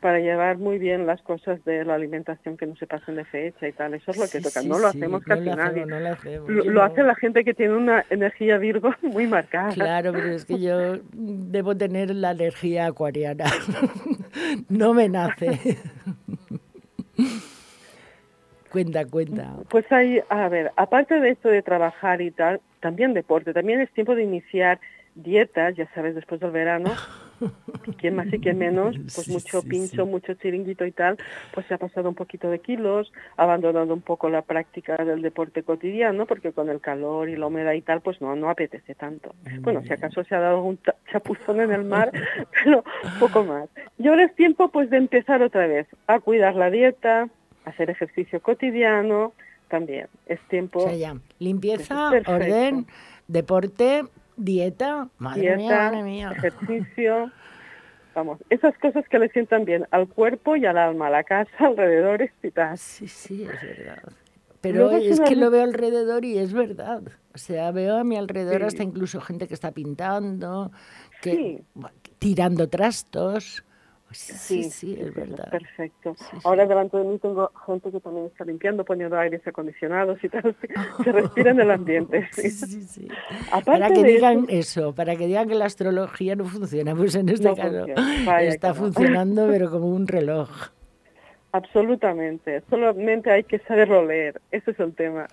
Para llevar muy bien las cosas de la alimentación que no se pasen de fecha y tal, eso es lo que toca. no lo hacemos casi nadie. lo, hace la gente que tiene una energía Virgo muy marcada. Claro, pero es que yo debo tener la energía acuariana. no me nace. Cuenta, cuenta. Pues hay, a ver, aparte de esto de trabajar y tal, también deporte, también es tiempo de iniciar dietas, ya sabes, después del verano, quien más y quien menos, pues mucho pincho, mucho chiringuito y tal, pues se ha pasado un poquito de kilos, ha abandonado un poco la práctica del deporte cotidiano, porque con el calor y la humedad y tal, pues no, no apetece tanto. Bueno, si acaso se ha dado un chapuzón en el mar, pero poco más. Y ahora es tiempo pues de empezar otra vez a cuidar la dieta, hacer ejercicio cotidiano, también. Es tiempo... Limpieza, orden, deporte, dieta, madre mía, madre mía. ejercicio... Vamos, esas cosas que le sientan bien al cuerpo y al alma, a la casa, alrededor y tal. Sí, sí, es verdad. Pero es que lo veo alrededor y es verdad. O sea, veo a mi alrededor hasta incluso gente que está pintando, que tirando trastos. Sí, sí, es verdad. Perfecto. Ahora delante de mí tengo gente que también está limpiando, poniendo aires acondicionados y tal. Se respira en el ambiente. Sí, sí, sí. para que digan eso, para que digan que la astrología no funciona, pues en este caso está funcionando, pero como un reloj. Absolutamente, solamente hay que saberlo leer, ese es el tema.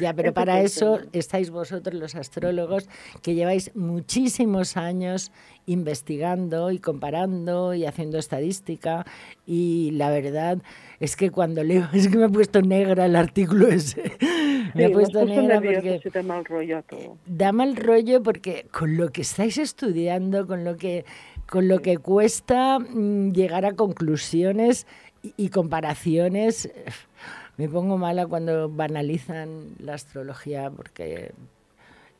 Ya, pero para eso estáis vosotros los astrólogos que lleváis muchísimos años investigando y comparando y haciendo estadística. Y la verdad es que cuando leo, es que me ha puesto negra el artículo ese, me ha puesto negra porque da mal rollo todo. Da mal rollo porque con lo que estáis estudiando, con lo que, con lo que cuesta mm, llegar a conclusiones y, comparaciones, me pongo mala cuando banalizan la astrología porque...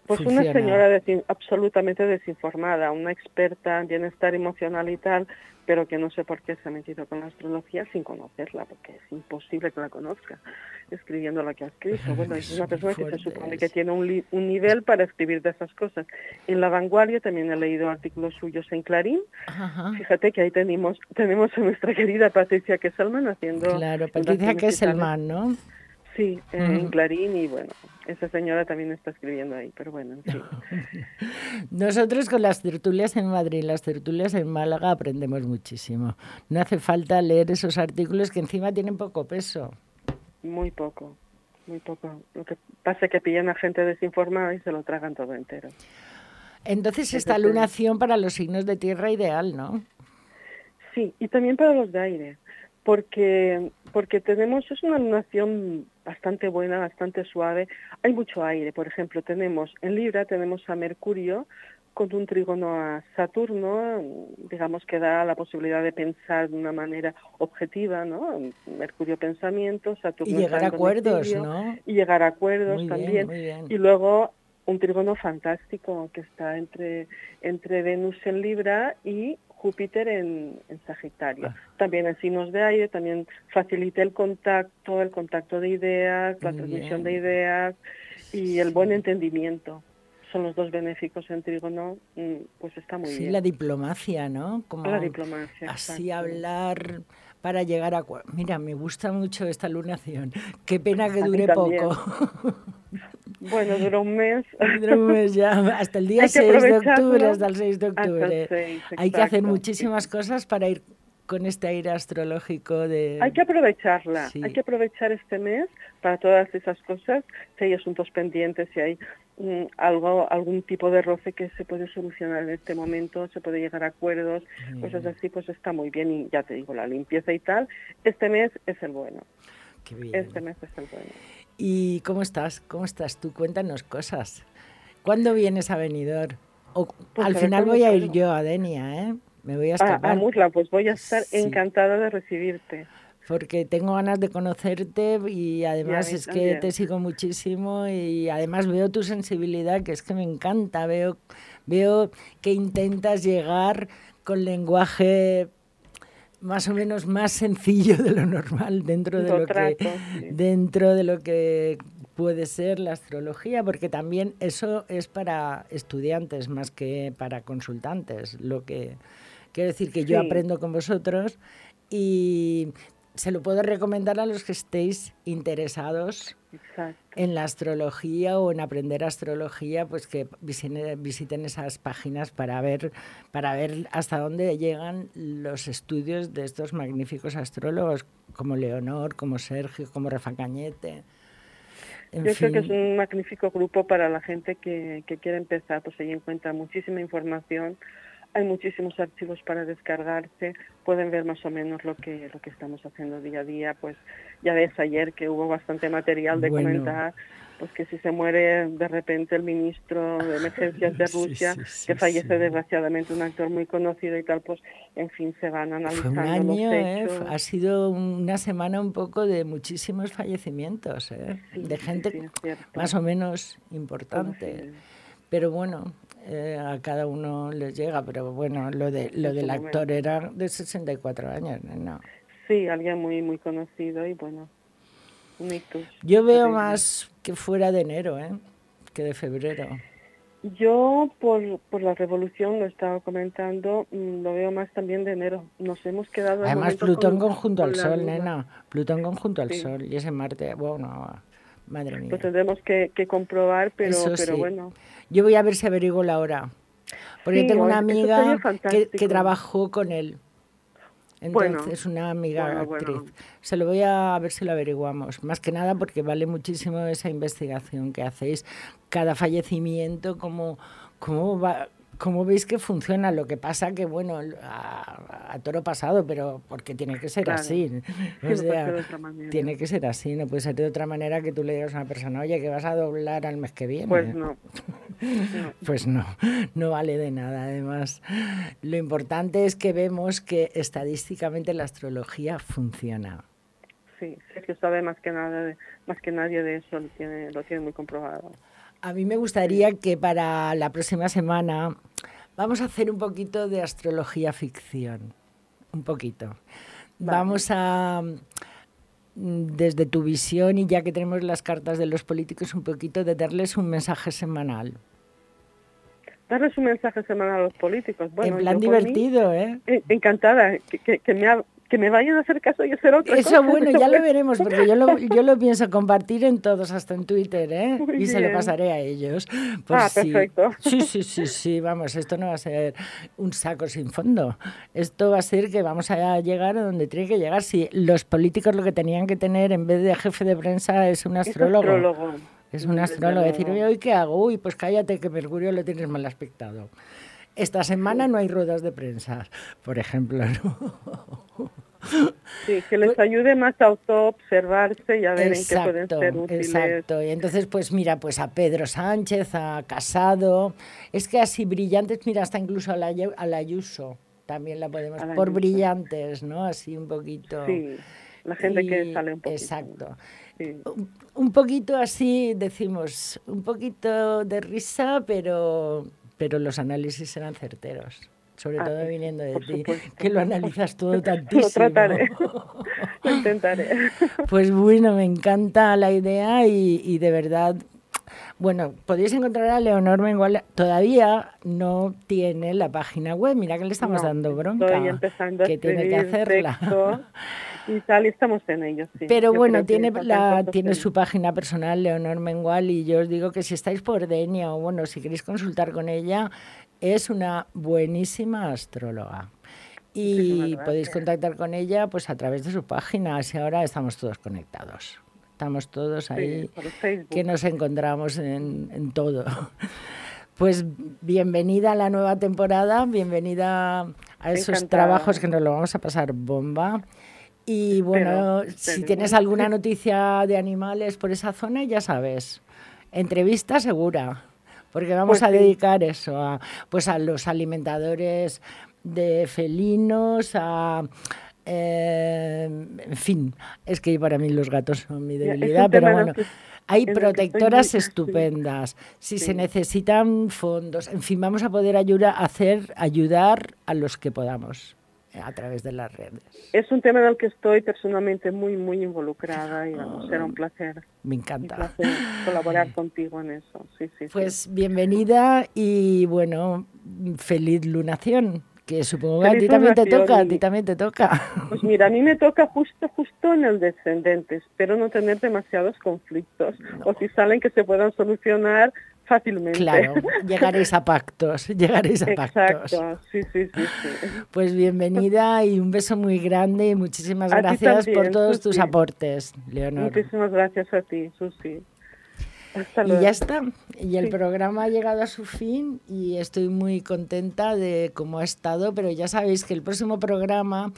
Pues una señora absolutamente desinformada, una experta en bienestar emocional y tal, pero que no sé por qué se ha metido con la astrología sin conocerla, porque es imposible que la conozca escribiendo lo que ha escrito. Bueno, es una persona que se supone que tiene un, un, nivel para escribir de esas cosas. En La Vanguardia también he leído artículos suyos en Clarín. Fíjate que ahí tenemos, tenemos a nuestra querida Patricia Kesselman haciendo... Claro, Patricia Kesselman, ¿no? Sí, en Clarín y bueno, esa señora también está escribiendo ahí, pero bueno. Nosotros con las tertulias en Madrid, las tertulias en Málaga aprendemos muchísimo. No hace falta leer esos artículos que encima tienen poco peso. Muy poco, muy poco. Lo que pasa es que pillan a gente desinformada y se lo tragan todo entero. Entonces esta lunación para los signos de tierra ideal, ¿no? Sí, y también para los de aire, porque porque tenemos es una lunación bastante buena, bastante suave. Hay mucho aire, por ejemplo, tenemos en Libra tenemos a Mercurio con un trígono a Saturno, digamos que da la posibilidad de pensar de una manera objetiva, ¿no? Mercurio pensamiento, Saturno y llegar a acuerdos, ¿no? Y llegar a acuerdos también. Y luego un trígono fantástico que está entre entre Venus en Libra y Júpiter en, Sagitario. Ah. También en signos de aire, también facilita el contacto, el contacto de ideas, la transmisión de ideas y el buen entendimiento son los dos benéficos en trígono, mm, pues está muy bien. Sí, la diplomacia, ¿no? Como la diplomacia. Así hablar para llegar a... Mira, me gusta mucho esta lunación. Qué pena que dure poco. Bueno, dura un mes. Dura un mes ya, hasta el día 6 de octubre, hasta el 6 de octubre. Hay que hacer muchísimas cosas para ir con este aire astrológico de... Hay que aprovecharla, hay que aprovechar este mes para todas esas cosas, si hay asuntos pendientes, si hay mm, algo, algún tipo de roce que se puede solucionar en este momento, se puede llegar a acuerdos, cosas así, pues está muy bien y ya te digo, la limpieza y tal, este mes es el bueno. Este mes es el bueno. ¿Y cómo estás? ¿Cómo estás tú? Cuéntanos cosas. ¿Cuándo vienes a Benidorm? O, pues al final voy a ir yo a Denia, ¿eh? Me voy a escapar. Ah, a Musla, pues voy a estar encantada de recibirte. Porque tengo ganas de conocerte y además es que te sigo muchísimo y además veo tu sensibilidad, que es que me encanta. Veo, veo que intentas llegar con lenguaje más o menos más sencillo de lo normal dentro de lo, que dentro de lo que puede ser la astrología porque también eso es para estudiantes más que para consultantes lo que quiero decir que yo aprendo con vosotros y se lo puedo recomendar a los que estéis interesados en la astrología o en aprender astrología, pues que visiten, esas páginas para ver, para ver hasta dónde llegan los estudios de estos magníficos astrólogos, como Leonor, como Sergio, como Rafa Cañete. Yo creo que es un magnífico grupo para la gente que, que quiere empezar, pues ahí encuentra muchísima información hay muchísimos archivos para descargarse, pueden ver más o menos lo que lo que estamos haciendo día a día, pues ya ves ayer que hubo bastante material de comentar, pues que si se muere de repente el ministro de emergencias de Rusia, que fallece desgraciadamente un actor muy conocido y tal, pues en fin se van analizando Fue un año, los ¿eh? ha sido una semana un poco de muchísimos fallecimientos, ¿eh? de gente más o menos importante. Pero bueno, eh, a cada uno les llega, pero bueno, lo de lo del actor era de 64 años, ¿no? Sí, alguien muy muy conocido y bueno, un ictus. Yo veo más que fuera de enero, ¿eh? que de febrero. Yo, por, por la revolución, lo estaba comentando, mm, lo veo más también de enero. Nos hemos quedado. de Además, Plutón con- conjunto con al Sol, nena. Plutón conjunto al. Sol. Y ese Marte, bueno, madre mía. Lo tendremos que, que comprobar, pero, Eso pero sí. bueno. Yo voy a ver si averiguo la hora. Porque Sí, tengo una amiga que, trabajó con él. Bueno, Entonces, una amiga bueno, actriz. bueno. Se lo voy a, ver si lo averiguamos. Más que nada porque vale muchísimo esa investigación que hacéis. Cada fallecimiento, cómo, cómo, va, cómo veis que funciona. Lo que pasa que, bueno, a, a toro pasado, pero porque tiene que ser Claro. así. Sí, O no puede sea, ser de otra manera. tiene que ser así. No puede ser de otra manera que tú le digas a una persona, oye, que vas a doblar al mes que viene. Pues no. Pues no, no vale de nada. Además, lo importante es que vemos que estadísticamente la astrología funciona. Sí, Sergio sabe más que nada, de- más que nadie de eso, lo tiene, lo tiene muy comprobado. A mí me gustaría que para la próxima semana vamos a hacer un poquito de astrología ficción. Un poquito. Vamos a, desde tu visión y ya que tenemos las cartas de los políticos, un poquito de darles un mensaje semanal. Darles un mensaje semanal a los políticos. Bueno, en plan mí, divertido, ¿eh? eh, encantada, que, que, que me, ha- que me vayan a hacer caso y hacer otra Eso cosa. bueno, ya lo veremos, porque yo lo, yo lo pienso compartir en todos, hasta en Twitter, ¿eh? Muy y se lo pasaré a ellos. por Ah, si- perfecto. Sí, sí, sí, sí, vamos, esto no va a ser un saco sin fondo. Esto va a ser que vamos a llegar a donde tiene que llegar. Si los políticos lo que tenían que tener en vez de jefe de prensa es un Es astrólogo. Es un astrólogo. Decir, oye, ¿hoy qué hago? Uy, pues cállate que Mercurio lo tienes mal aspectado. Esta semana no hay ruedas de prensa, por ejemplo. ¿no? Sí, que les ayude más a autoobservarse y a ver en qué pueden Exacto, ser útiles. exacto. Y entonces, pues mira, pues a Pedro Sánchez, a Casado, es que así brillantes, mira, hasta incluso a la, a la Ayuso, también la podemos, la por Ayuso. brillantes, ¿no? Así un poquito. Sí, la gente que sale un poquito. Exacto. Sí. Un- Un poquito así, decimos, un poquito de risa, pero, pero los análisis serán certeros. Sobre Ah, todo viniendo de ti, supuesto. que lo analizas todo tantísimo. Lo trataré. Lo intentaré. Pues bueno, me encanta la idea y, y de verdad, bueno, podéis encontrar a Leonor Mengual, todavía no tiene la página web, mira que le estamos No, dando bronca, Estoy empezando a que tiene que hacerla. texto y tal, y estamos en ello, sí. Pero Yo bueno, tiene, la, tiene en- su página personal, Leonor Mengual, y yo os digo que si estáis por Denia o bueno, si queréis consultar con ella, es una buenísima astróloga. Y podéis contactar con ella pues a través de su página, así ahora estamos todos conectados. Estamos todos ahí, Sí, que nos encontramos en, en todo. Pues bienvenida a la nueva temporada, bienvenida a esos Encantada. trabajos que nos lo vamos a pasar bomba. Y bueno, si tienes alguna noticia de animales por esa zona, ya sabes, entrevista segura, porque vamos Pues a dedicar eso a, pues a los alimentadores de felinos, a eh, en fin, es que para mí los gatos son mi debilidad, pero bueno, que- hay estoy protectoras estupendas. Si se necesitan fondos, en fin, vamos a poder ayudar, hacer, ayudar a los que podamos a través de las redes. Es un tema en el que estoy personalmente muy, muy involucrada y vamos, será un placer, Me un encanta. placer colaborar contigo en eso. Sí, sí, sí. Pues bienvenida y bueno, feliz lunación, que supongo que a ti también te toca, a ti también te toca. Pues mira, a mí me toca justo, justo en el descendente. Espero no tener demasiados conflictos o si salen que se puedan solucionar fácilmente. Claro, llegaréis a pactos, llegaréis a pactos. Exacto, sí, sí, sí, sí. Pues bienvenida y un beso muy grande y muchísimas A gracias por todos tus aportes, Leonor. Muchísimas gracias a ti, Susi. y ya está. Y el programa ha llegado a su fin y estoy muy contenta de cómo ha estado, pero ya sabéis que el próximo programa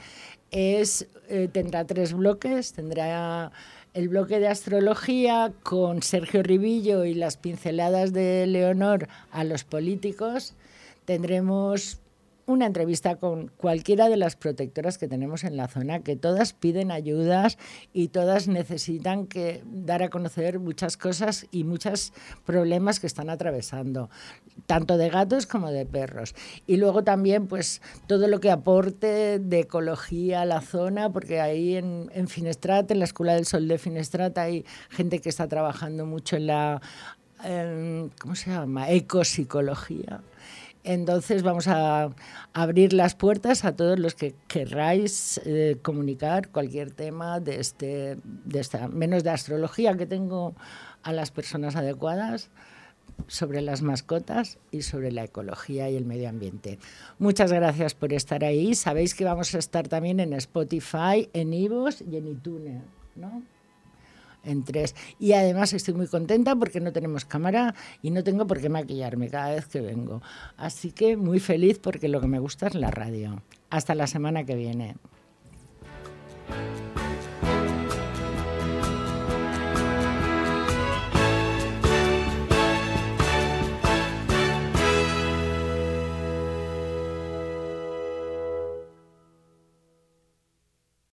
es eh, tendrá tres bloques, tendrá el bloque de astrología con Sergio Ribillo y las pinceladas de Leonor a los políticos. Tendremos una entrevista con cualquiera de las protectoras que tenemos en la zona, que todas piden ayudas y todas necesitan que dar a conocer muchas cosas y muchos problemas que están atravesando, tanto de gatos como de perros. Y luego también, pues, todo lo que aporte de ecología a la zona, porque ahí en, Finestrata, en la Escuela del Sol de Finestrata, hay gente que está trabajando mucho en la, ¿cómo se llama?, ecopsicología entonces vamos a abrir las puertas a todos los que querráis eh, comunicar cualquier tema de este, de esta, menos de astrología que tengo a las personas adecuadas sobre las mascotas y sobre la ecología y el medio ambiente. Muchas gracias por estar ahí. Sabéis que vamos a estar también en Spotify, en Ivos y en iTunes, ¿no? en tres. Y además estoy muy contenta porque no tenemos cámara y no tengo por qué maquillarme cada vez que vengo. Así que muy feliz porque lo que me gusta es la radio. Hasta la semana que viene.